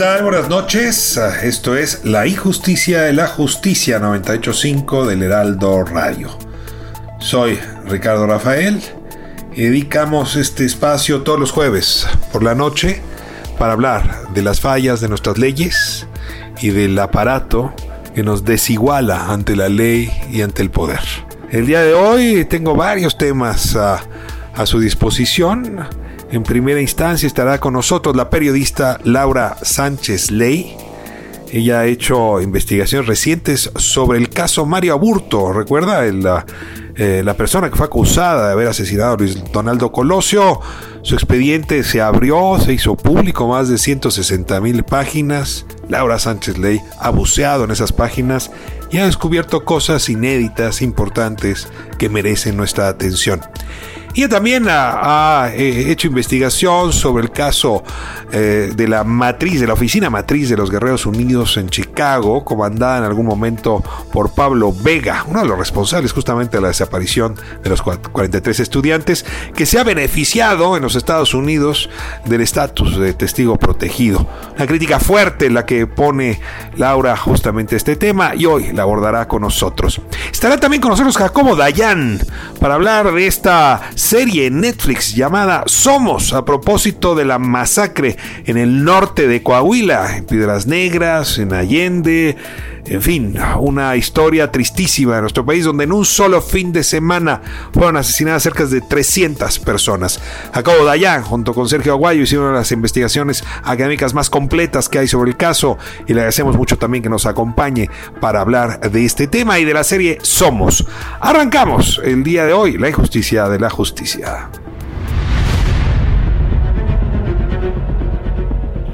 Buenas noches. Esto es La Injusticia de la Justicia 985 del Heraldo Radio. Soy Ricardo Rafael y dedicamos este espacio todos los jueves por la noche para hablar de las fallas de nuestras leyes y del aparato que nos desiguala ante la ley y ante el poder. El día de hoy tengo varios temas a su disposición. En primera instancia estará con nosotros la periodista Laura Sánchez Ley. Ella ha hecho investigaciones recientes sobre el caso Mario Aburto. ¿Recuerda? Eh, la persona que fue acusada de haber asesinado a Luis Donaldo Colosio. Su expediente se abrió, se hizo público, más de 160 mil páginas. Laura Sánchez Ley ha buceado en esas páginas y ha descubierto cosas inéditas, importantes, que merecen nuestra atención. Ella también ha, eh, hecho investigación sobre el caso eh, de la matriz, de la oficina matriz de los Guerreros Unidos en Chicago, comandada en algún momento por Pablo Vega, uno de los responsables justamente de la desaparición de los 43 estudiantes, que se ha beneficiado en los Estados Unidos del estatus de testigo protegido. Una crítica fuerte la que pone Laura justamente este tema y hoy la abordará con nosotros. Estará también con nosotros Jacobo Dayan para hablar de esta serie en Netflix llamada Somos a propósito de la masacre en el norte de Coahuila, en Piedras Negras, en Allende, en fin, una historia tristísima de nuestro país donde en un solo fin de semana fueron asesinadas cerca de 300 personas. Jacobo Dayan, junto con Sergio Aguayo, hicieron una de las investigaciones académicas más completas que hay sobre el caso y le agradecemos mucho también que nos acompañe para hablar de este tema y de la serie Somos. Arrancamos el día de hoy, la injusticia de la justicia.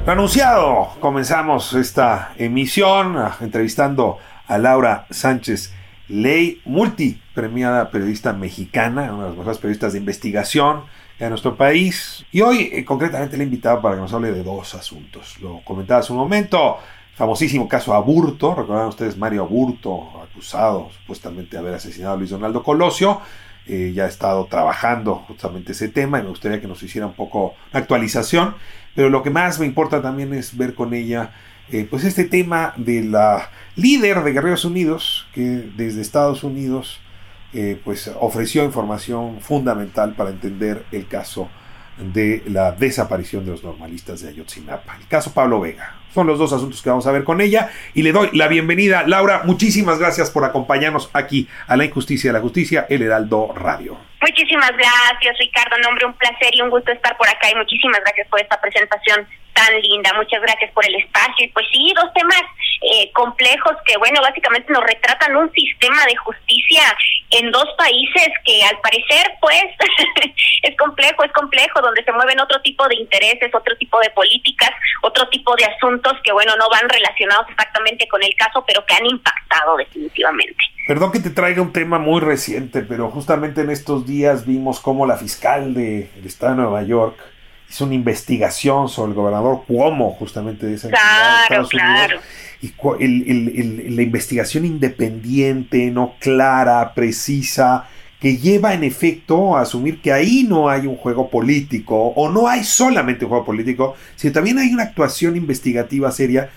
Lo anunciado, comenzamos esta emisión ah, entrevistando a Laura Sánchez Ley, multipremiada periodista mexicana, una de las mejores periodistas de investigación de nuestro país. Y hoy eh, concretamente le he invitado para que nos hable de dos asuntos. Lo comentaba hace un momento, famosísimo caso Aburto, recordarán ustedes Mario Aburto, acusado supuestamente de haber asesinado a Luis Donaldo Colosio. Eh, ya ha estado trabajando justamente ese tema y me gustaría que nos hiciera un poco una actualización. Pero lo que más me importa también es ver con ella eh, pues este tema de la líder de Guerreros Unidos, que desde Estados Unidos eh, pues ofreció información fundamental para entender el caso de la desaparición de los normalistas de Ayotzinapa. El caso Pablo Vega. Son los dos asuntos que vamos a ver con ella y le doy la bienvenida. Laura, muchísimas gracias por acompañarnos aquí a La Injusticia de la Justicia, el Heraldo Radio. Muchísimas gracias, Ricardo. Nombre, un placer y un gusto estar por acá y muchísimas gracias por esta presentación tan linda. Muchas gracias por el espacio. Y pues sí, dos temas eh, complejos que, bueno, básicamente nos retratan un sistema de justicia en dos países que al parecer, pues, es complejo, es complejo, donde se mueven otro tipo de intereses, otro tipo de políticas, otro tipo de asuntos que, bueno, no van relacionados exactamente con el caso, pero que han impactado definitivamente. Perdón que te traiga un tema muy reciente, pero justamente en estos días vimos cómo la fiscal del de Estado de Nueva York hizo una investigación sobre el gobernador Cuomo, justamente de esa Claro, claro. Y la investigación independiente, no clara, precisa, que lleva en efecto a asumir que ahí no hay un juego político, o no hay solamente un juego político, sino también hay una actuación investigativa seria.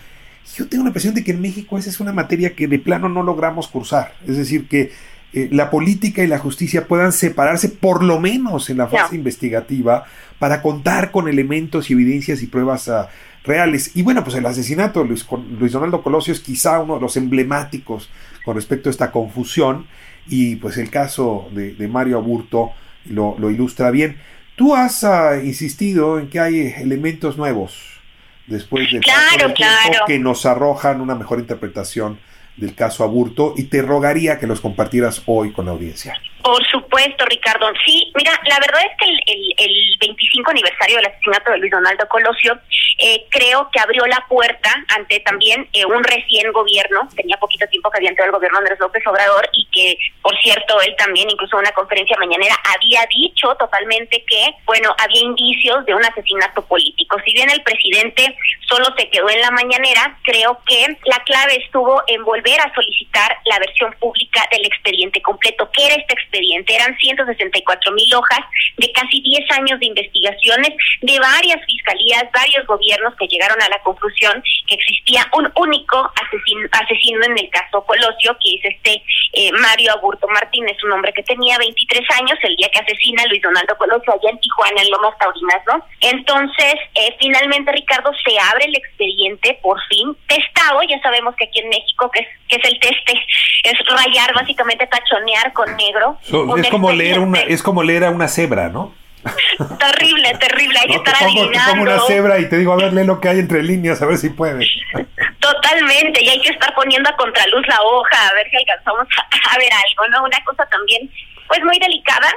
Yo tengo la impresión de que en México esa es una materia que de plano no logramos cursar. Es decir, que eh, la política y la justicia puedan separarse por lo menos en la fase No. investigativa para contar con elementos y evidencias y pruebas ah, reales. Y bueno, pues el asesinato de Luis, Luis Donaldo Colosio es quizá uno de los emblemáticos con respecto a esta confusión y pues el caso de, Mario Aburto lo, ilustra bien. Tú has ah, insistido en que hay elementos nuevos después de claro, claro. que nos arrojan una mejor interpretación del caso Aburto y te rogaría que los compartieras hoy con la audiencia. Por supuesto, Ricardo. Sí, mira, la verdad es que el, el, 25 aniversario del asesinato de Luis Donaldo Colosio eh, creo que abrió la puerta ante también eh, un recién gobierno, tenía poquito tiempo que había entrado el gobierno Andrés López Obrador y que, por cierto, él también, incluso en una conferencia mañanera, había dicho totalmente que, bueno, había indicios de un asesinato político. Si bien el presidente solo se quedó en la mañanera, creo que la clave estuvo en volver a solicitar la versión pública del expediente completo. ¿Qué era este expediente? Expediente. Eran 164 mil hojas de casi 10 años de investigaciones de varias fiscalías, varios gobiernos que llegaron a la conclusión que existía un único asesino, asesino en el caso Colosio, que es este eh, Mario Aburto Martínez, un hombre que tenía 23 años el día que asesina a Luis Donaldo Colosio allá en Tijuana, en Lomas Taurinas, ¿no? Entonces, eh, finalmente, Ricardo, se abre el expediente, por fin, testado, ya sabemos que aquí en México, que es, que es el teste, es rayar, básicamente tachonear con negro es como leer una, es como leer a una cebra, ¿no? terrible, terrible, hay que estar te pongo, te pongo una cebra y te digo, a ver, lee lo que hay entre líneas, a ver si puedes. Totalmente, y hay que estar poniendo a contraluz la hoja, a ver si alcanzamos a, a ver algo, ¿no? Una cosa también, pues muy delicada,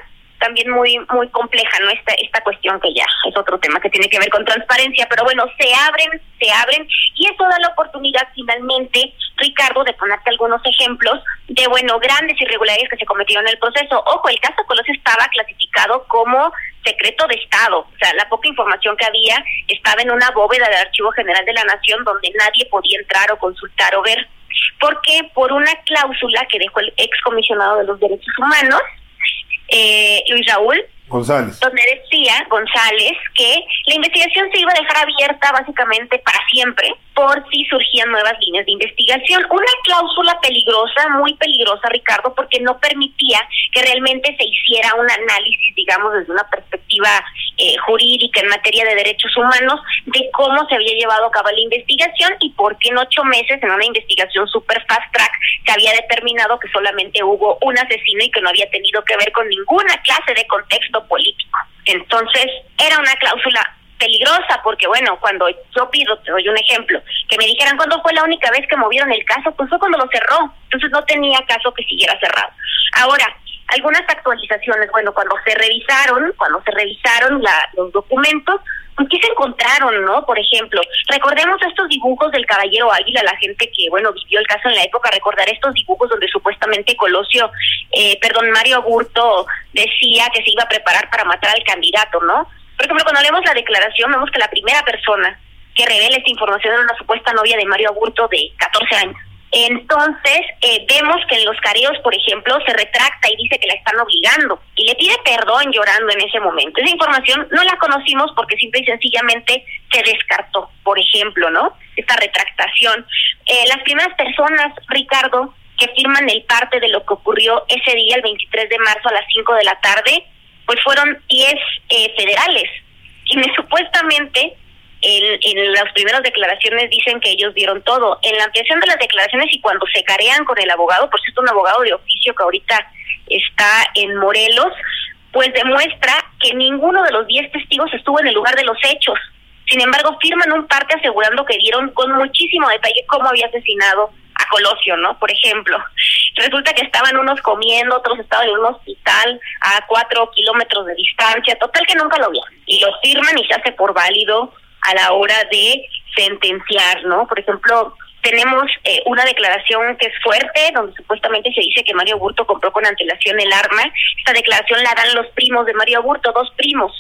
también muy muy compleja no esta esta cuestión que ya es otro tema que tiene que ver con transparencia pero bueno se abren se abren y eso da la oportunidad finalmente Ricardo de ponerte algunos ejemplos de bueno grandes irregularidades que se cometieron en el proceso. Ojo el caso Colosio estaba clasificado como secreto de Estado o sea la poca información que había estaba en una bóveda del Archivo General de la Nación donde nadie podía entrar o consultar o ver. Porque por una cláusula que dejó el excomisionado de los derechos humanos eh, Luis Raúl, González. Donde decía González que la investigación se iba a dejar abierta básicamente para siempre por si surgían nuevas líneas de investigación. Una cláusula peligrosa, muy peligrosa, Ricardo, porque no permitía que realmente se hiciera un análisis, digamos, desde una perspectiva eh, jurídica en materia de derechos humanos, de cómo se había llevado a cabo la investigación y por qué en ocho meses, en una investigación super fast track, se había determinado que solamente hubo un asesino y que no había tenido que ver con ninguna clase de contexto político. Entonces, era una cláusula peligrosa porque bueno, cuando yo pido, te doy un ejemplo, que me dijeran cuándo fue la única vez que movieron el caso, pues fue cuando lo cerró, entonces no tenía caso que siguiera cerrado. Ahora, algunas actualizaciones, bueno, cuando se revisaron, cuando se revisaron la, los documentos, pues ¿qué se encontraron, no? Por ejemplo, recordemos estos dibujos del caballero Águila, la gente que, bueno, vivió el caso en la época, recordar estos dibujos donde supuestamente Colosio, eh, perdón, Mario Burto decía que se iba a preparar para matar al candidato, ¿no? Por ejemplo, cuando leemos la declaración, vemos que la primera persona que revela esta información era una supuesta novia de Mario Aburto de 14 años. Entonces, eh, vemos que en los careos, por ejemplo, se retracta y dice que la están obligando y le pide perdón llorando en ese momento. Esa información no la conocimos porque simple y sencillamente se descartó, por ejemplo, ¿no? Esta retractación. Eh, las primeras personas, Ricardo, que firman el parte de lo que ocurrió ese día, el 23 de marzo a las 5 de la tarde, pues fueron 10 eh, federales, quienes supuestamente en, en las primeras declaraciones dicen que ellos dieron todo. En la ampliación de las declaraciones y cuando se carean con el abogado, por cierto, un abogado de oficio que ahorita está en Morelos, pues demuestra que ninguno de los 10 testigos estuvo en el lugar de los hechos. Sin embargo, firman un parte asegurando que dieron con muchísimo detalle cómo había asesinado Colosio, ¿no? Por ejemplo, resulta que estaban unos comiendo, otros estaban en un hospital a cuatro kilómetros de distancia, total que nunca lo vieron. Y lo firman y se hace por válido a la hora de sentenciar, ¿no? Por ejemplo, tenemos eh, una declaración que es fuerte, donde supuestamente se dice que Mario Burto compró con antelación el arma. Esta declaración la dan los primos de Mario Burto, dos primos.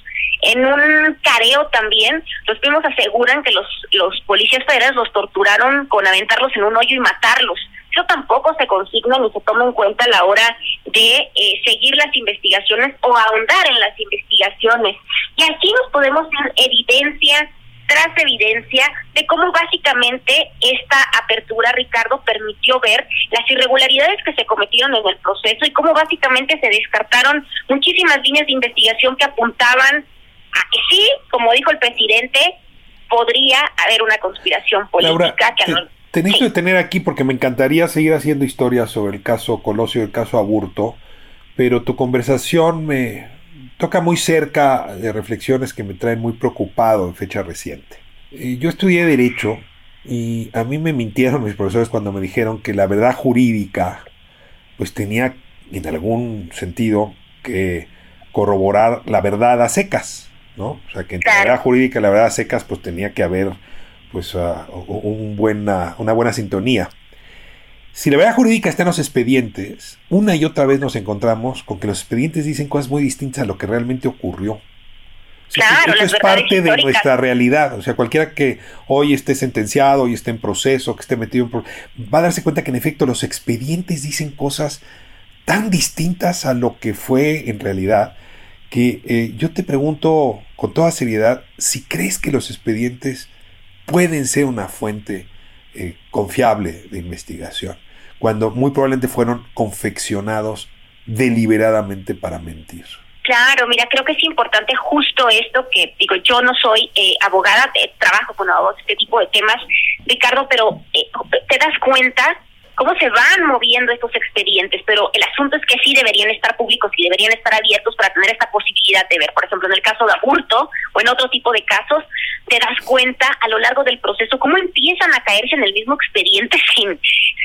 En un careo también, los primos aseguran que los, los policías federales los torturaron con aventarlos en un hoyo y matarlos. Eso tampoco se consigna ni se toma en cuenta a la hora de eh, seguir las investigaciones o ahondar en las investigaciones. Y aquí nos podemos dar evidencia tras evidencia de cómo básicamente esta apertura, Ricardo, permitió ver las irregularidades que se cometieron en el proceso y cómo básicamente se descartaron muchísimas líneas de investigación que apuntaban a que sí, como dijo el presidente, podría haber una conspiración política que no... Te necesito detener aquí porque me encantaría seguir haciendo historias sobre el caso Colosio y el caso Aburto, pero tu conversación me toca muy cerca de reflexiones que me traen muy preocupado en fecha reciente. Eh, yo estudié Derecho y a mí me mintieron mis profesores cuando me dijeron que la verdad jurídica pues tenía en algún sentido que corroborar la verdad a secas, ¿no? O sea, que entre la verdad jurídica y la verdad secas pues tenía que haber pues uh, un buena, una buena sintonía. Si la verdad jurídica está en los expedientes, una y otra vez nos encontramos con que los expedientes dicen cosas muy distintas a lo que realmente ocurrió. claro, eso es parte de nuestra realidad. O sea, cualquiera que hoy esté sentenciado, y esté en proceso, que esté metido en... va a darse cuenta que en efecto los expedientes dicen cosas tan distintas a lo que fue en realidad, que eh, yo te pregunto con toda seriedad si crees que los expedientes pueden ser una fuente eh, confiable de investigación, cuando muy probablemente fueron confeccionados deliberadamente para mentir. Claro, mira, creo que es importante justo esto que digo, yo no soy eh, abogada, trabajo con abogados este tipo de temas, Ricardo, pero eh, te das cuenta cómo se van moviendo estos expedientes, pero el asunto es que sí deberían estar públicos y deberían estar abiertos para tener esta posibilidad de ver. Por ejemplo, en el caso de aburto o en otro tipo de casos, te das cuenta a lo largo del proceso cómo empiezan a caerse en el mismo expediente sin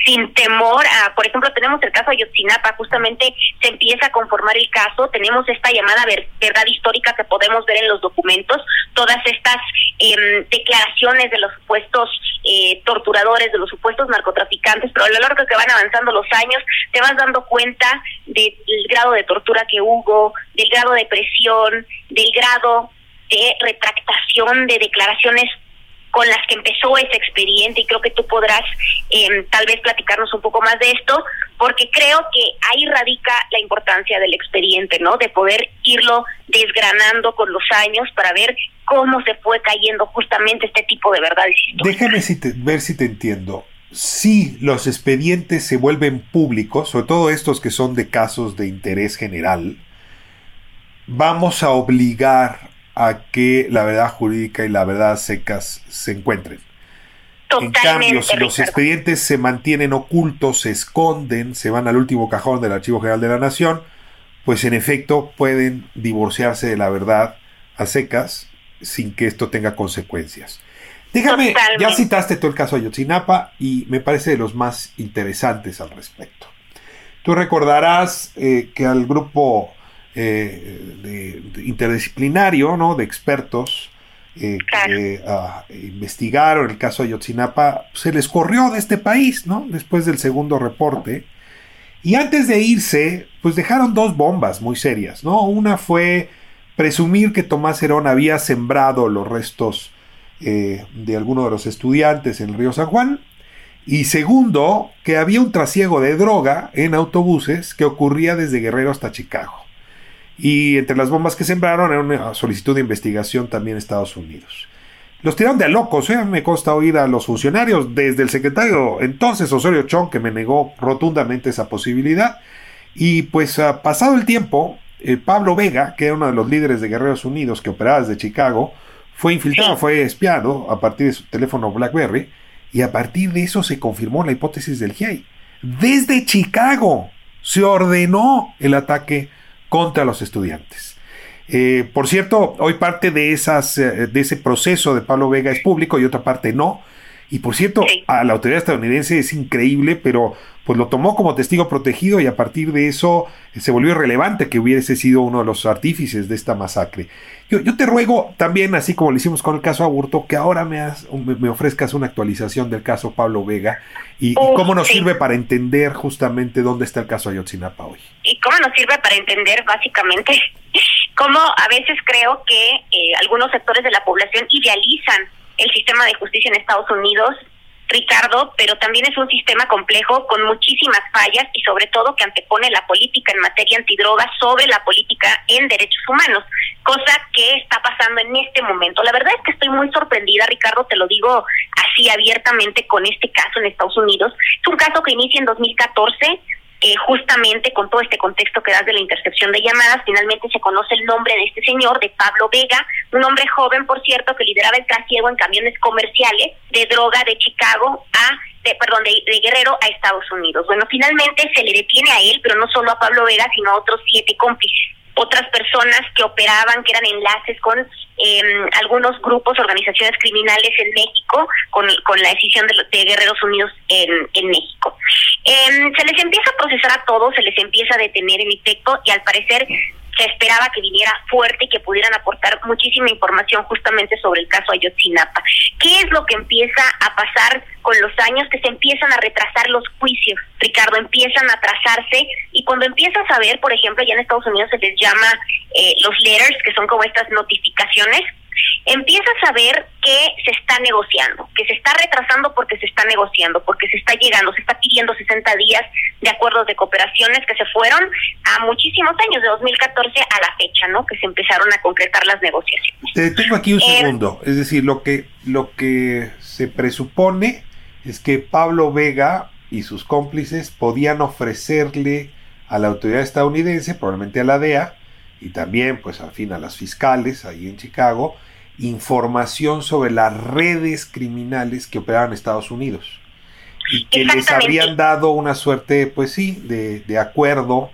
sin temor por ejemplo, tenemos el caso de Ayotzinapa, justamente se empieza a conformar el caso, tenemos esta llamada verdad histórica que podemos ver en los documentos, todas estas em, declaraciones de los supuestos eh, torturadores, de los supuestos narcotraficantes, a lo largo que van avanzando los años, te vas dando cuenta del grado de tortura que hubo, del grado de presión, del grado de retractación de declaraciones con las que empezó ese expediente y creo que tú podrás em, tal vez platicarnos un poco más de esto, porque creo que ahí radica la importancia del expediente, ¿no? De poder irlo desgranando con los años para ver cómo se fue cayendo justamente este tipo de verdades Déjame ver si te entiendo. Si los expedientes se vuelven públicos, sobre todo estos que son de casos de interés general, vamos a obligar a que la verdad jurídica y la verdad secas se encuentren. en cambio, si los expedientes se mantienen ocultos, se esconden, se van al último cajón del Archivo General de la Nación, pues en efecto pueden divorciarse de la verdad a secas sin que esto tenga consecuencias. Déjame, ya citaste todo el caso de Ayotzinapa y me parece de los más interesantes al respecto. Tú recordarás eh, que al grupo eh, de, interdisciplinario, ¿no? De expertos eh, que ah, investigaron el caso de Ayotzinapa, se les corrió de este país, ¿no? Después del segundo reporte. Y antes de irse, pues dejaron dos bombas muy serias, ¿no? Una fue presumir que Tomás Herón había sembrado los restos eh, de alguno de los estudiantes en el río San Juan. Y segundo, que había un trasiego de droga en autobuses que ocurría desde Guerrero hasta Chicago. Y entre las bombas que sembraron era una solicitud de investigación también en Estados Unidos. Los tiraron de locos, ¿eh? me consta oír a los funcionarios, desde el secretario entonces Osorio Chong, que me negó rotundamente esa posibilidad. Y pues ah, pasado el tiempo, eh, Pablo Vega, que era uno de los líderes de Guerreros Unidos que operaba desde Chicago, fue infiltrado, fue espiado a partir de su teléfono BlackBerry, y a partir de eso se confirmó la hipótesis del GIEI. Desde Chicago se ordenó el ataque contra los estudiantes. Eh, por cierto, hoy parte de, esas, eh, de ese proceso de Pablo Vega es público y otra parte no. Y por cierto, a la autoridad estadounidense es increíble, pero pues lo tomó como testigo protegido y a partir de eso eh, se volvió relevante que hubiese sido uno de los artífices de esta masacre. Yo, te ruego también, así como lo hicimos con el caso Aburto, que ahora me, me ofrezcas una actualización del caso Pablo Vega y, cómo nos sirve para entender justamente dónde está el caso Ayotzinapa hoy. Y cómo nos sirve para entender básicamente cómo a veces creo que eh, algunos sectores de la población idealizan el sistema de justicia en Estados Unidos Ricardo, pero también es un sistema complejo con muchísimas fallas y sobre todo que antepone la política en materia antidrogas sobre la política en derechos humanos, cosa que está pasando en este momento. La verdad es que estoy muy sorprendida, Ricardo, te lo digo así abiertamente con este caso en Estados Unidos. Es un caso que inicia en 2014 eh, justamente con todo este contexto que das de la intercepción de llamadas, finalmente se conoce el nombre de este señor, de Pablo Vega, un hombre joven, por cierto, que lideraba el trasiego en camiones comerciales de droga de Chicago a de, perdón, de, de, Guerrero a Estados Unidos. Bueno, finalmente se le detiene a él, pero no solo a Pablo Vega, sino a otros siete cómplices otras personas que operaban, que eran enlaces con eh, algunos grupos, organizaciones criminales en México, con, con la decisión de, de Guerreros Unidos en, en México. Eh, se les empieza a procesar a todos, se les empieza a detener en efecto y al parecer se esperaba que viniera fuerte y que pudieran aportar muchísima información justamente sobre el caso Ayotzinapa. ¿Qué es lo que empieza a pasar con los años? Que se empiezan a retrasar los juicios, Ricardo, empiezan a atrasarse y cuando empiezas a ver, por ejemplo, ya en Estados Unidos se les llama eh, los letters, que son como estas notificaciones, empiezas a ver que se está negociando, que se está retrasando porque se está negociando, porque se está llegando, se está pidiendo 60 días de acuerdos de cooperaciones que se fueron a muchísimos años, de 2014 a la fecha, ¿no? Que se empezaron a concretar las negociaciones. Te detengo aquí un eh, segundo, es decir, lo que lo que se presupone es que Pablo Vega y sus cómplices podían ofrecerle a la autoridad estadounidense, probablemente a la DEA, y también, pues al fin, a las fiscales ahí en Chicago, información sobre las redes criminales que operaban en Estados Unidos y que les habrían dado una suerte, pues sí, de, de acuerdo,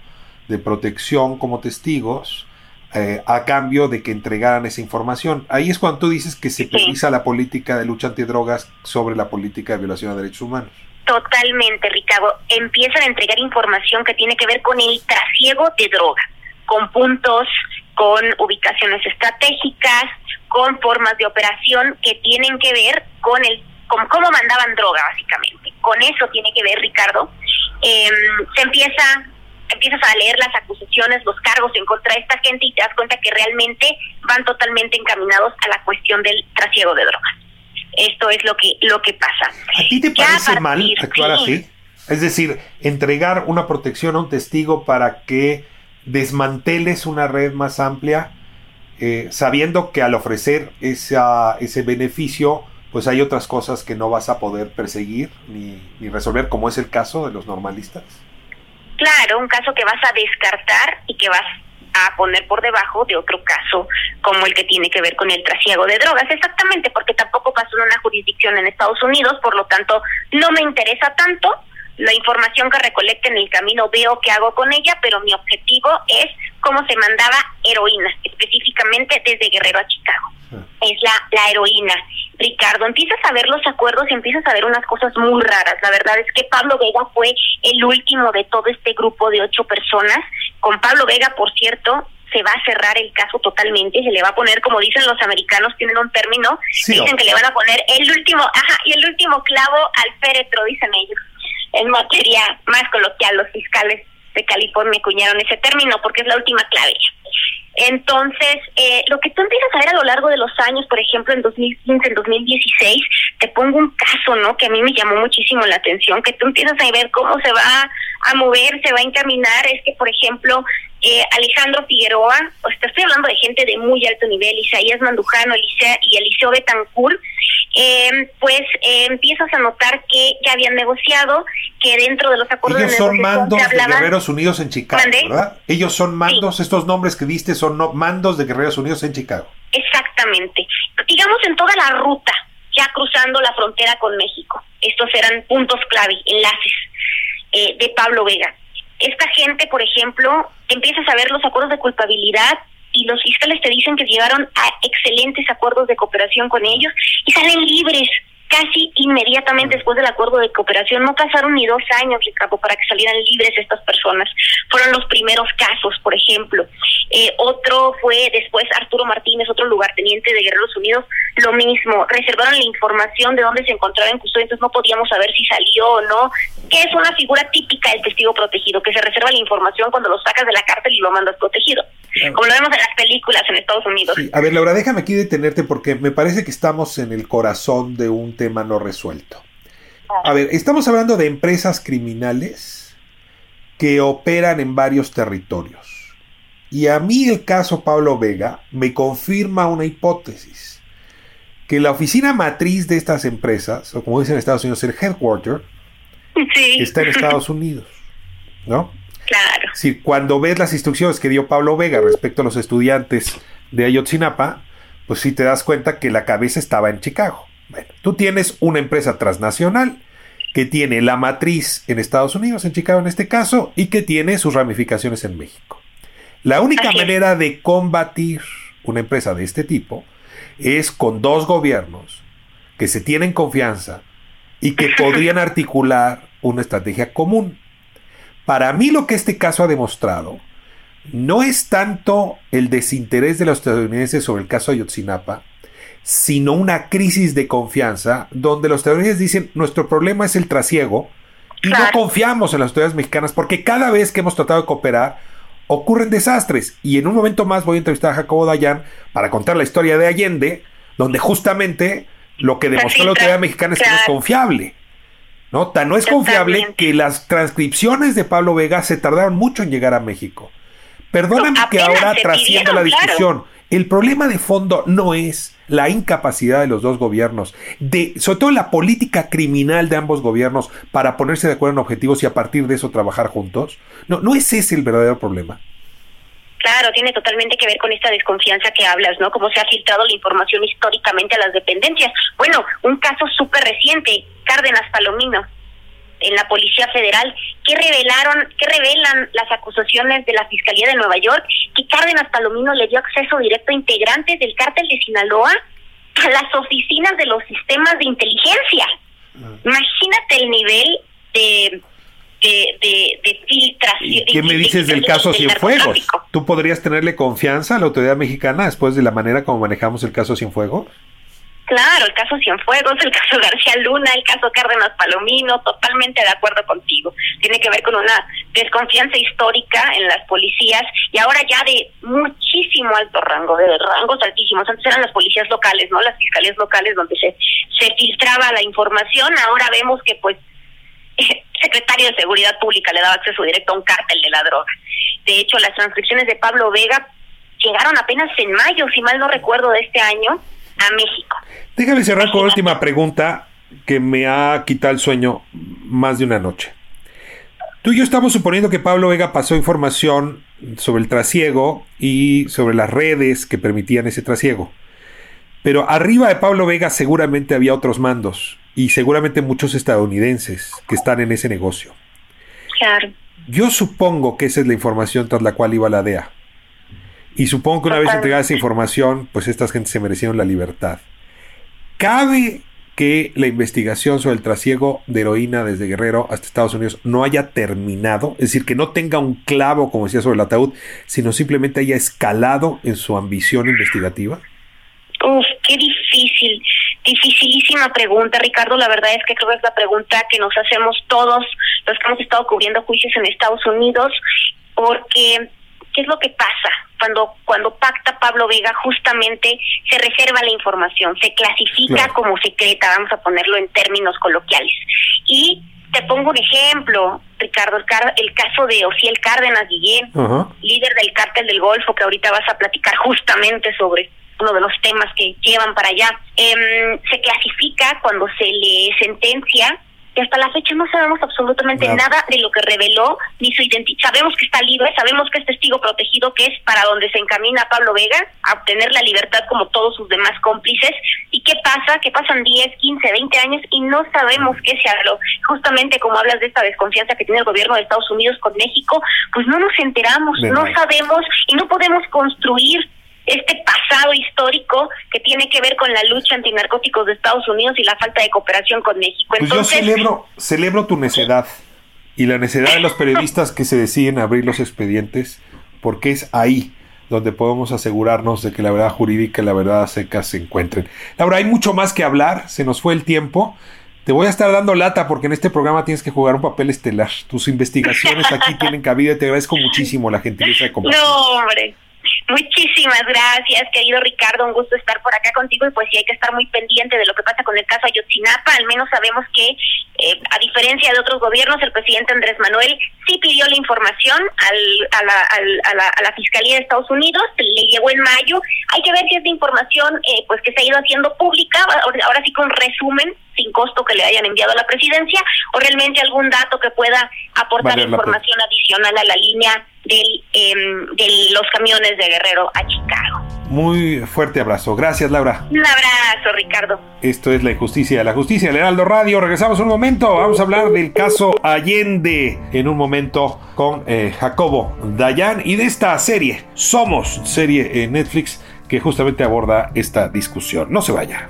de protección como testigos, eh, a cambio de que entregaran esa información. Ahí es cuando tú dices que se prioriza la política de lucha antidrogas sobre la política de violación de derechos humanos. Totalmente, Ricardo. Empiezan a entregar información que tiene que ver con el trasiego de droga, con puntos, con ubicaciones estratégicas, con formas de operación que tienen que ver con el con cómo mandaban droga básicamente. Con eso tiene que ver Ricardo. Eh, se empieza empiezas a leer las acusaciones, los cargos en contra de esta gente y te das cuenta que realmente van totalmente encaminados a la cuestión del trasiego de drogas. Esto es lo que lo que pasa. ¿A ti te parece mal actuar así? Es decir, entregar una protección a un testigo para que desmanteles una red más amplia eh, sabiendo que al ofrecer esa, ese beneficio, pues hay otras cosas que no vas a poder perseguir ni, ni resolver, como es el caso de los normalistas. Claro, un caso que vas a descartar y que vas a poner por debajo de otro caso como el que tiene que ver con el trasiego de drogas. Exactamente, porque tampoco pasó en una jurisdicción en Estados Unidos, por lo tanto no me interesa tanto la información que recolecte en el camino, veo qué hago con ella, pero mi objetivo es cómo se mandaba heroína, específicamente desde Guerrero a Chicago. Es la, la heroína. Ricardo, empiezas a ver los acuerdos y empiezas a ver unas cosas muy raras. La verdad es que Pablo Vega fue el último de todo este grupo de ocho personas. Con Pablo Vega, por cierto, se va a cerrar el caso totalmente, se le va a poner, como dicen los americanos, tienen un término, dicen que le van a poner el último, ajá, y el último clavo al féretro, dicen ellos. En materia más coloquial, los fiscales de California acuñaron ese término porque es la última clave. Entonces, eh, lo que tú empiezas a ver a lo largo de los años, por ejemplo, en 2015, en 2016, te pongo un caso, ¿no? Que a mí me llamó muchísimo la atención, que tú empiezas a ver cómo se va a mover, se va a encaminar, es que, por ejemplo, eh, Alejandro Figueroa, pues te estoy hablando de gente de muy alto nivel, Isaías Mandujano Elisea, y Eliseo Betancourt, eh, pues eh, empiezas a notar que ya habían negociado, que dentro de los acuerdos Ellos son mandos de Guerreros Unidos en Chicago, ¿verdad? Ellos son mandos, estos nombres que diste son mandos de Guerreros Unidos en Chicago. Exactamente. Digamos en toda la ruta, ya cruzando la frontera con México. Estos eran puntos clave, enlaces eh, de Pablo Vega. Esta gente, por ejemplo, empiezas a ver los acuerdos de culpabilidad y los fiscales te dicen que llegaron a excelentes acuerdos de cooperación con ellos y salen libres casi inmediatamente después del acuerdo de cooperación. No pasaron ni dos años, Ricardo, para que salieran libres estas personas. Fueron los primeros casos, por ejemplo. Eh, otro fue después Arturo Martínez, otro lugarteniente de Guerreros Unidos, lo mismo. Reservaron la información de dónde se encontraba en custodia, entonces no podíamos saber si salió o no. Que es una figura típica del testigo protegido, que se reserva la información cuando lo sacas de la cárcel y lo mandas protegido. Como lo vemos en las películas en Estados Unidos. A ver, Laura, déjame aquí detenerte porque me parece que estamos en el corazón de un tema no resuelto. A ver, estamos hablando de empresas criminales que operan en varios territorios. Y a mí el caso Pablo Vega me confirma una hipótesis, que la oficina matriz de estas empresas, o como dicen en Estados Unidos, el headquarter, está en Estados Unidos. ¿no? Claro. Si cuando ves las instrucciones que dio Pablo Vega respecto a los estudiantes de Ayotzinapa, pues sí te das cuenta que la cabeza estaba en Chicago. Bueno, tú tienes una empresa transnacional que tiene la matriz en Estados Unidos, en Chicago en este caso, y que tiene sus ramificaciones en México. La única manera de combatir una empresa de este tipo es con dos gobiernos que se tienen confianza y que podrían articular una estrategia común. Para mí lo que este caso ha demostrado no es tanto el desinterés de los estadounidenses sobre el caso Ayotzinapa, sino una crisis de confianza donde los estadounidenses dicen nuestro problema es el trasiego y no confiamos en las autoridades mexicanas porque cada vez que hemos tratado de cooperar ocurren desastres. Y en un momento más voy a entrevistar a Jacobo Dayan para contar la historia de Allende, donde justamente lo que demostró la autoridad mexicana es que no es confiable. ¿No? Tan no es confiable que las transcripciones de Pablo Vega se tardaron mucho en llegar a México. Perdóname que ahora trascienda la discusión. El problema de fondo no es la incapacidad de los dos gobiernos, de, sobre todo la política criminal de ambos gobiernos para ponerse de acuerdo en objetivos y a partir de eso trabajar juntos. No, no es ese el verdadero problema. Claro, tiene totalmente que ver con esta desconfianza que hablas, ¿no? Cómo se ha filtrado la información históricamente a las dependencias. Bueno, un caso súper reciente, Cárdenas Palomino, en la Policía Federal, que revelaron, que revelan las acusaciones de la Fiscalía de Nueva York, que Cárdenas Palomino le dio acceso directo a integrantes del cártel de Sinaloa a las oficinas de los sistemas de inteligencia. Ah. Imagínate el nivel de de, de, filtración. ¿Qué me dices del caso Cienfuegos? ¿Tú podrías tenerle confianza a la autoridad mexicana después de la manera como manejamos el caso Cienfuegos? Claro, el caso Cienfuegos, el caso García Luna, el caso Cárdenas Palomino, totalmente de acuerdo contigo. Tiene que ver con una desconfianza histórica en las policías y ahora ya de muchísimo alto rango, de rangos altísimos. Antes eran las policías locales, ¿no? Las fiscalías locales donde se, se filtraba la información. Ahora vemos que pues secretario de Seguridad Pública le daba acceso directo a un cártel de la droga. De hecho, las transcripciones de Pablo Vega llegaron apenas en mayo, si mal no recuerdo, de este año, a México. Déjame cerrar con la última pregunta que me ha quitado el sueño más de una noche. Tú y yo estamos suponiendo que Pablo Vega pasó información sobre el trasiego y sobre las redes que permitían ese trasiego. Pero arriba de Pablo Vega seguramente había otros mandos y seguramente muchos estadounidenses que están en ese negocio. Claro. Yo supongo que esa es la información tras la cual iba la DEA. Y supongo que una vez entregada esa información, pues estas gentes se merecieron la libertad. ¿Cabe que la investigación sobre el trasiego de heroína desde Guerrero hasta Estados Unidos no haya terminado? Es decir, que no tenga un clavo, como decía, sobre el ataúd, sino simplemente haya escalado en su ambición investigativa? Uf, qué difícil, dificilísima pregunta, Ricardo. La verdad es que creo que es la pregunta que nos hacemos todos los que hemos estado cubriendo juicios en Estados Unidos, porque ¿qué es lo que pasa? Cuando, cuando pacta Pablo Vega, justamente se reserva la información, se clasifica como secreta, vamos a ponerlo en términos coloquiales. Y te pongo un ejemplo, Ricardo, el, caso de Ociel Cárdenas Guillén, líder del cártel del Golfo, que ahorita vas a platicar justamente sobre uno de los temas que llevan para allá. Em, se clasifica cuando se le sentencia y hasta la fecha no sabemos absolutamente nada de lo que reveló ni su identidad. Sabemos que está libre, sabemos que es testigo protegido, que es para donde se encamina Pablo Vega a obtener la libertad como todos sus demás cómplices. ¿Y qué pasa? Que pasan 10, 15, 20 años y no sabemos qué se habló. Justamente como hablas de esta desconfianza que tiene el gobierno de Estados Unidos con México, pues no nos enteramos, no sabemos y no podemos construir este pasado histórico que tiene que ver con la lucha antinarcóticos de Estados Unidos y la falta de cooperación con México. pues yo celebro, celebro tu necedad y la necedad de los periodistas que se deciden abrir los expedientes, porque es ahí donde podemos asegurarnos de que la verdad jurídica y la verdad seca se encuentren. Laura, hay mucho más que hablar, se nos fue el tiempo. Te voy a estar dando lata porque en este programa tienes que jugar un papel estelar. Tus investigaciones aquí tienen cabida y te agradezco muchísimo la gentileza de conversar. No, hombre. Muchísimas gracias, querido Ricardo. Un gusto estar por acá contigo y pues sí hay que estar muy pendiente de lo que pasa con el caso Ayotzinapa. Al menos sabemos que, eh, a diferencia de otros gobiernos, el presidente Andrés Manuel sí pidió la información al, a, la, a, la, a la Fiscalía de Estados Unidos, le llegó en mayo. Hay que ver si esta información eh, pues que se ha ido haciendo pública, ahora sí con resumen sin costo que le hayan enviado a la presidencia o realmente algún dato que pueda aportar información adicional a la línea del, em, de los camiones de Guerrero a Chicago. Muy fuerte abrazo. Gracias, Laura. Un abrazo, Ricardo. Esto es La Injusticia. La Justicia del Heraldo Radio. Regresamos un momento. Vamos a hablar del caso Allende en un momento con eh, Jacobo Dayan y de esta serie, Somos, serie en Netflix que justamente aborda esta discusión. No se vaya.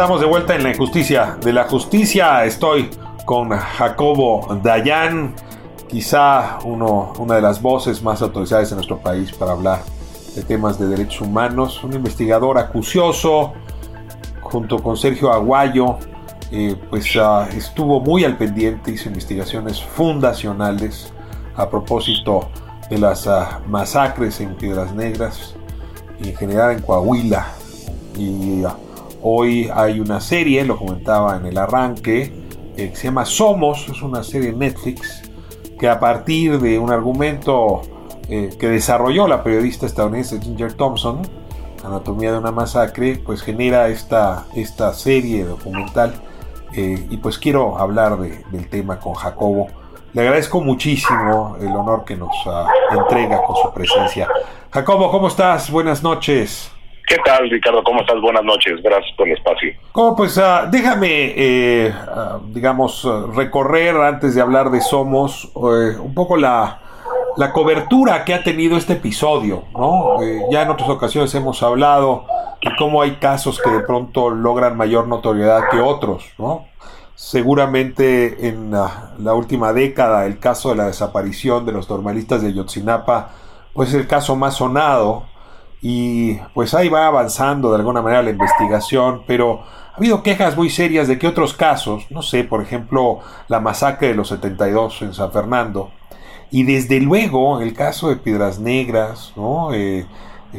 Estamos de vuelta en la injusticia de la justicia. Estoy con Jacobo Dayan, quizá uno, una de las voces más autorizadas en nuestro país para hablar de temas de derechos humanos, un investigador acucioso, junto con Sergio Aguayo, eh, pues ah, estuvo muy al pendiente, hizo investigaciones fundacionales a propósito de las ah, masacres en Piedras Negras y en general en Coahuila. Ah, Hoy hay una serie, lo comentaba en el arranque, eh, que se llama Somos, es una serie Netflix, que a partir de un argumento eh, que desarrolló la periodista estadounidense Ginger Thompson, Anatomía de una masacre, pues genera esta, esta serie documental eh, y pues quiero hablar del tema con Jacobo. Le agradezco muchísimo el honor que nos ah, entrega con su presencia. Jacobo, ¿cómo estás? Buenas noches. ¿Qué tal, Ricardo? ¿Cómo estás? Buenas noches. Gracias por el espacio. Pues uh, déjame, eh, uh, digamos, recorrer antes de hablar de Somos eh, un poco la, la, cobertura que ha tenido este episodio, ¿no? Eh, ya en otras ocasiones hemos hablado de cómo hay casos que de pronto logran mayor notoriedad que otros, ¿no? Seguramente en la última década el caso de la desaparición de los normalistas de Yotzinapa, pues es el caso más sonado y pues ahí va avanzando de alguna manera la investigación, pero ha habido quejas muy serias de que otros casos, no sé, por ejemplo, la masacre de los 72 en San Fernando, y desde luego el caso de Piedras Negras, ¿no? Eh,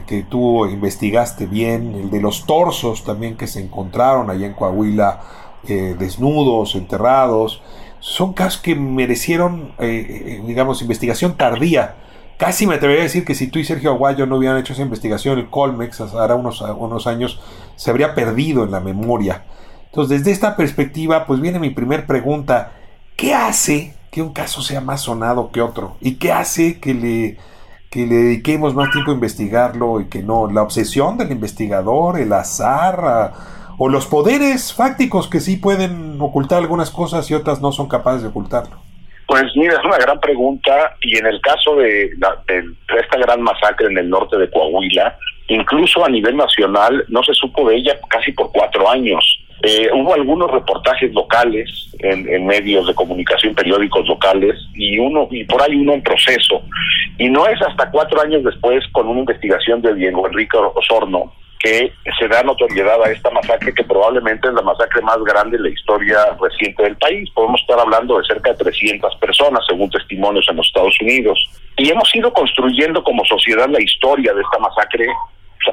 que tú investigaste bien, el de los torsos también que se encontraron allá en Coahuila, eh, desnudos, enterrados, son casos que merecieron, eh, digamos, investigación tardía Casi me atrevería a decir que si tú y Sergio Aguayo no hubieran hecho esa investigación, el Colmex, ahora unos, unos años, se habría perdido en la memoria. Entonces, desde esta perspectiva, pues viene mi primer pregunta. ¿Qué hace que un caso sea más sonado que otro? ¿Y qué hace que le, que le dediquemos más tiempo a investigarlo y que no? ¿La obsesión del investigador, el azar, o los poderes fácticos que sí pueden ocultar algunas cosas y otras no son capaces de ocultarlo? Pues mira, es una gran pregunta y en el caso de, esta gran masacre en el norte de Coahuila, incluso a nivel nacional no se supo de ella casi por cuatro años. Eh, hubo algunos reportajes locales en, medios de comunicación, periódicos locales, y uno y por ahí uno en proceso. Y no es hasta cuatro años después, con una investigación de Diego Enrique Osorno, que se da notoriedad a esta masacre que probablemente es la masacre más grande de la historia reciente del país. Podemos estar hablando de cerca de 300 personas, según testimonios en los Estados Unidos. Y hemos ido construyendo como sociedad la historia de esta masacre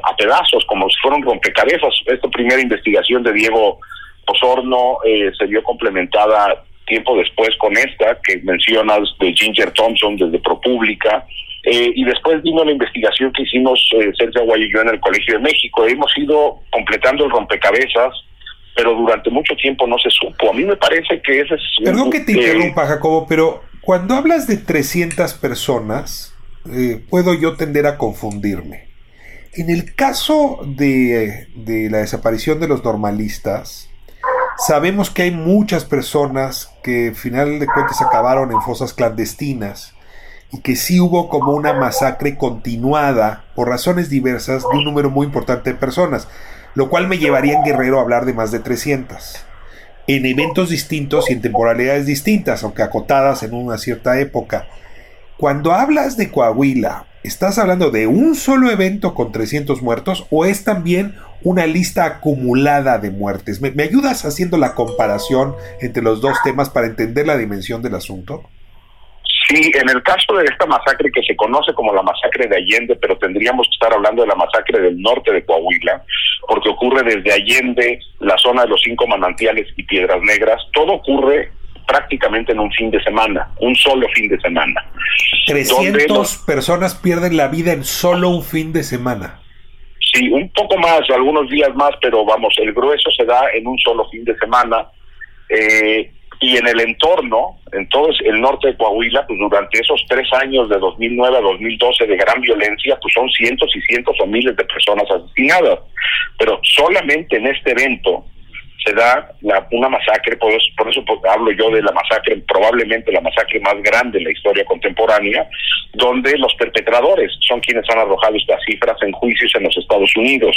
a pedazos, como si fueran rompecabezas. Esta primera investigación de Diego Osorno eh, se vio complementada tiempo después con esta que mencionas de Ginger Thompson desde ProPublica eh, y después vino la investigación que hicimos eh, Sergio Aguayo y yo en el Colegio de México. Hemos ido completando el rompecabezas, pero durante mucho tiempo no se supo. A mí me parece que ese es... Perdón que te interrumpa, Jacobo, pero cuando hablas de 300 personas, eh, puedo yo tender a confundirme. En el caso de, de la desaparición de los normalistas, sabemos que hay muchas personas que al final de cuentas acabaron en fosas clandestinas y que sí hubo como una masacre continuada por razones diversas de un número muy importante de personas, lo cual me llevaría en Guerrero a hablar de más de 300, en eventos distintos y en temporalidades distintas, aunque acotadas en una cierta época. Cuando hablas de Coahuila, ¿estás hablando de un solo evento con 300 muertos o es también una lista acumulada de muertes? ¿Me, ayudas haciendo la comparación entre los dos temas para entender la dimensión del asunto? Sí, en el caso de esta masacre que se conoce como la masacre de Allende, pero tendríamos que estar hablando de la masacre del norte de Coahuila, porque ocurre desde Allende, la zona de los cinco manantiales y Piedras Negras, todo ocurre prácticamente en un fin de semana, un solo fin de semana. 300 personas pierden la vida en solo un fin de semana. Sí, un poco más, algunos días más, pero vamos, el grueso se da en un solo fin de semana. Eh, y en el entorno, en todo el norte de Coahuila, pues durante esos tres años de 2009 a 2012 de gran violencia, pues son cientos y cientos o miles de personas asesinadas. Pero solamente en este evento se da la, una masacre, por eso, por eso hablo yo de la masacre, probablemente la masacre más grande en la historia contemporánea, donde los perpetradores son quienes han arrojado estas cifras en juicios en los Estados Unidos